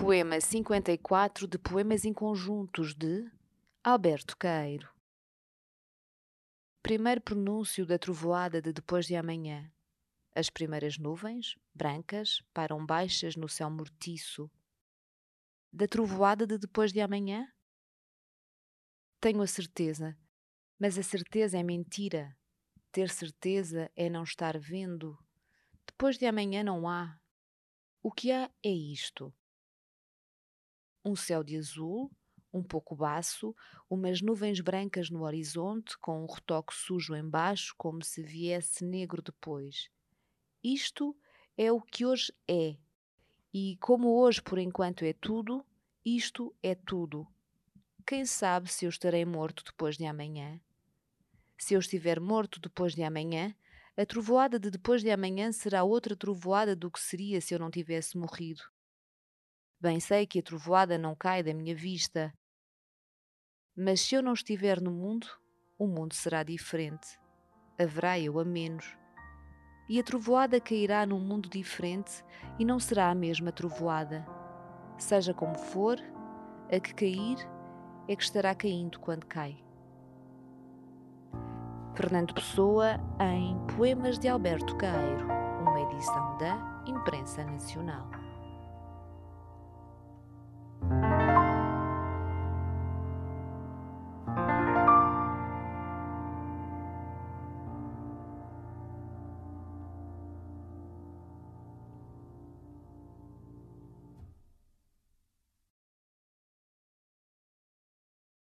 Poema 54 de Poemas em Conjuntos de Alberto Caeiro. Primeiro pronúncio da trovoada de depois de amanhã. As primeiras nuvens, brancas, param baixas no céu mortiço. Da trovoada de depois de amanhã? Tenho a certeza, mas a certeza é mentira. Ter certeza é não estar vendo. Depois de amanhã não há. O que há é isto um céu de azul, um pouco baço, umas nuvens brancas no horizonte, com um retoque sujo embaixo, como se viesse negro depois. Isto é o que hoje é. E como hoje por enquanto é tudo, isto é tudo. Quem sabe se eu estarei morto depois de amanhã? Se eu estiver morto depois de amanhã, a trovoada de depois de amanhã será outra trovoada do que seria se eu não tivesse morrido. Bem sei que a trovoada não cai da minha vista. Mas se eu não estiver no mundo, o mundo será diferente. Haverá eu a menos. E a trovoada cairá num mundo diferente e não será a mesma trovoada. Seja como for, a que cair é que estará caindo quando cai. Fernando Pessoa em Poemas de Alberto Caeiro, uma edição da Imprensa Nacional.